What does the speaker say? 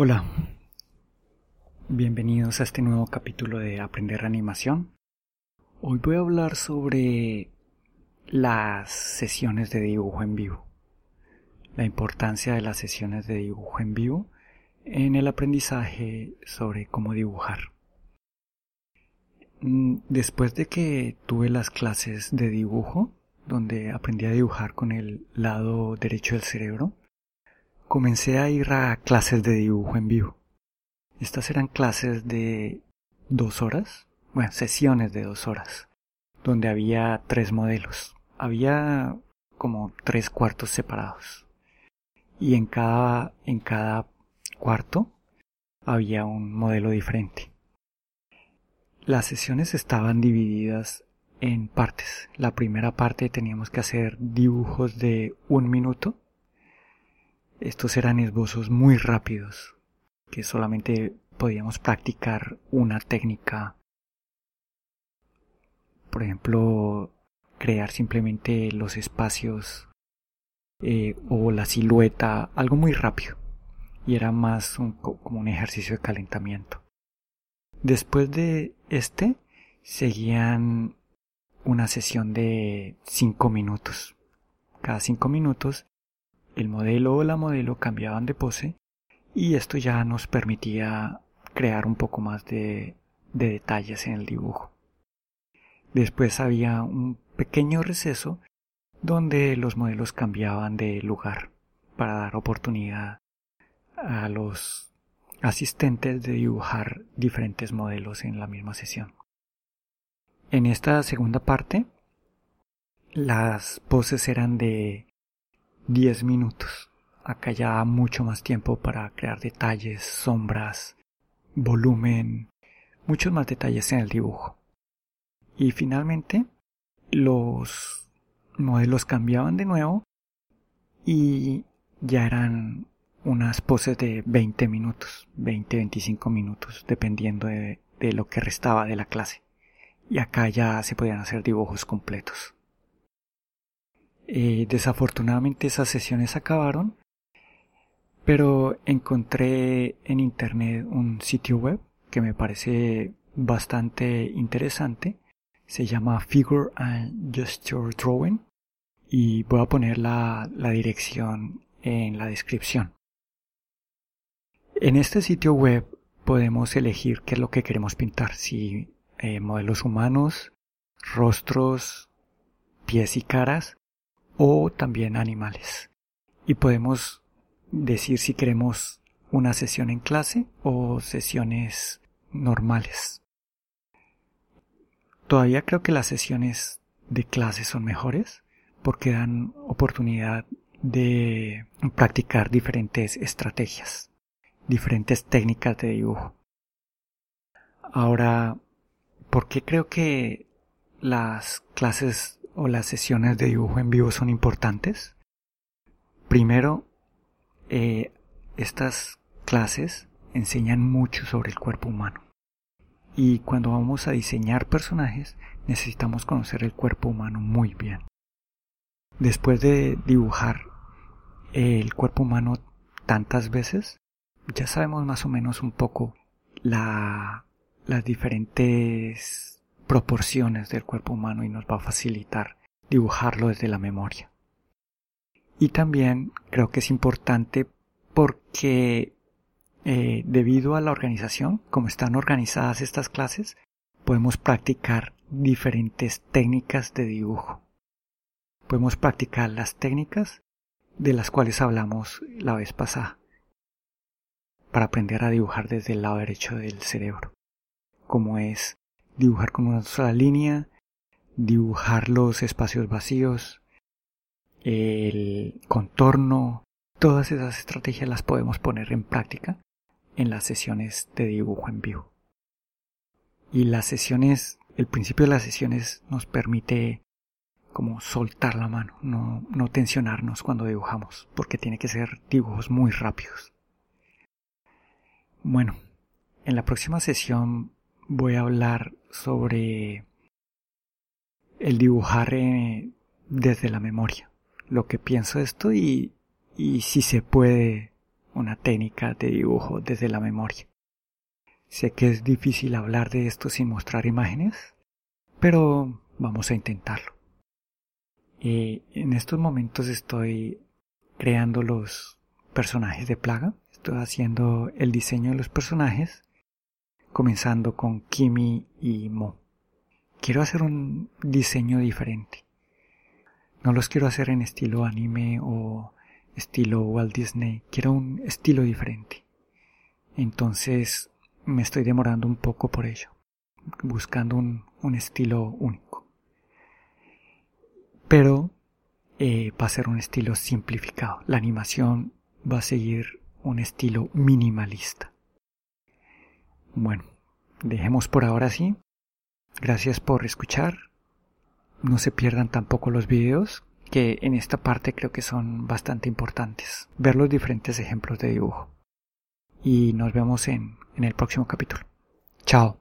Hola, bienvenidos a este nuevo capítulo de Aprender Animación. Hoy voy a hablar sobre las sesiones de dibujo en vivo, la importancia de las sesiones de dibujo en vivo en el aprendizaje sobre cómo dibujar. Mm, después de que tuve las clases de dibujo, donde aprendí a dibujar con el lado derecho del cerebro, comencé a ir a clases de dibujo en vivo. Estas eran clases de dos horas, bueno, sesiones de dos horas, donde había tres modelos. Había como tres cuartos separados. Y en cada, en cada cuarto había un modelo diferente. Las sesiones estaban divididas en partes. La primera parte teníamos que hacer dibujos de un minuto estos eran esbozos muy rápidos, que solamente podíamos practicar una técnica. Por ejemplo, crear simplemente los espacios eh, o la silueta, algo muy rápido. Y era más como un ejercicio de calentamiento. Después de este, seguían una sesión de 5 minutos. Cada 5 minutos el modelo o la modelo cambiaban de pose y esto ya nos permitía crear un poco más de, detalles en el dibujo. Después había un pequeño receso donde los modelos cambiaban de lugar para dar oportunidad a los asistentes de dibujar diferentes modelos en la misma sesión. En esta segunda parte, las poses eran de 10 minutos. Acá ya mucho más tiempo para crear detalles, sombras, volumen, muchos más detalles en el dibujo. Y finalmente los modelos cambiaban de nuevo y ya eran unas poses de 20 minutos, 20-25 minutos, dependiendo de, de lo que restaba de la clase. Y acá ya se podían hacer dibujos completos. Eh, desafortunadamente esas sesiones acabaron, pero encontré en internet un sitio web que me parece bastante interesante. Se llama Figure and Gesture Drawing y voy a poner la, dirección en la descripción. En este sitio web podemos elegir qué es lo que queremos pintar, si eh, modelos humanos, rostros, pies y caras, o también animales. Y podemos decir si queremos una sesión en clase o sesiones normales. Todavía creo que las sesiones de clase son mejores porque dan oportunidad de practicar diferentes estrategias, diferentes técnicas de dibujo. Ahora, ¿por qué creo que las clases o las sesiones de dibujo en vivo son importantes. Primero, eh, estas clases enseñan mucho sobre el cuerpo humano. Y cuando vamos a diseñar personajes, necesitamos conocer el cuerpo humano muy bien. Después de dibujar el cuerpo humano tantas veces, ya sabemos más o menos un poco la, las diferentes proporciones del cuerpo humano y nos va a facilitar dibujarlo desde la memoria. Y también creo que es importante porque eh, debido a la organización, como están organizadas estas clases, podemos practicar diferentes técnicas de dibujo. Podemos practicar las técnicas de las cuales hablamos la vez pasada, para aprender a dibujar desde el lado derecho del cerebro, como es dibujar con una sola línea, dibujar los espacios vacíos, el contorno, todas esas estrategias las podemos poner en práctica en las sesiones de dibujo en vivo. Y las sesiones, el principio de las sesiones nos permite como soltar la mano, no, no tensionarnos cuando dibujamos, porque tiene que ser dibujos muy rápidos. Bueno, en la próxima sesión voy a hablar sobre el dibujar eh, desde la memoria, lo que pienso esto y, y si se puede una técnica de dibujo desde la memoria. Sé que es difícil hablar de esto sin mostrar imágenes, pero vamos a intentarlo. Y en estos momentos estoy creando los personajes de plaga. Estoy haciendo el diseño de los personajes, comenzando con Kimi y Mo. Quiero hacer un diseño diferente. No los quiero hacer en estilo anime o estilo Walt Disney. Quiero un estilo diferente. Entonces me estoy demorando un poco por ello, buscando un, estilo único. Pero eh, va a ser un estilo simplificado. La animación va a seguir un estilo minimalista. Bueno, dejemos por ahora así. Gracias por escuchar. No se pierdan tampoco los videos, que en esta parte creo que son bastante importantes. Ver los diferentes ejemplos de dibujo. Y nos vemos en, en el próximo capítulo. Chao.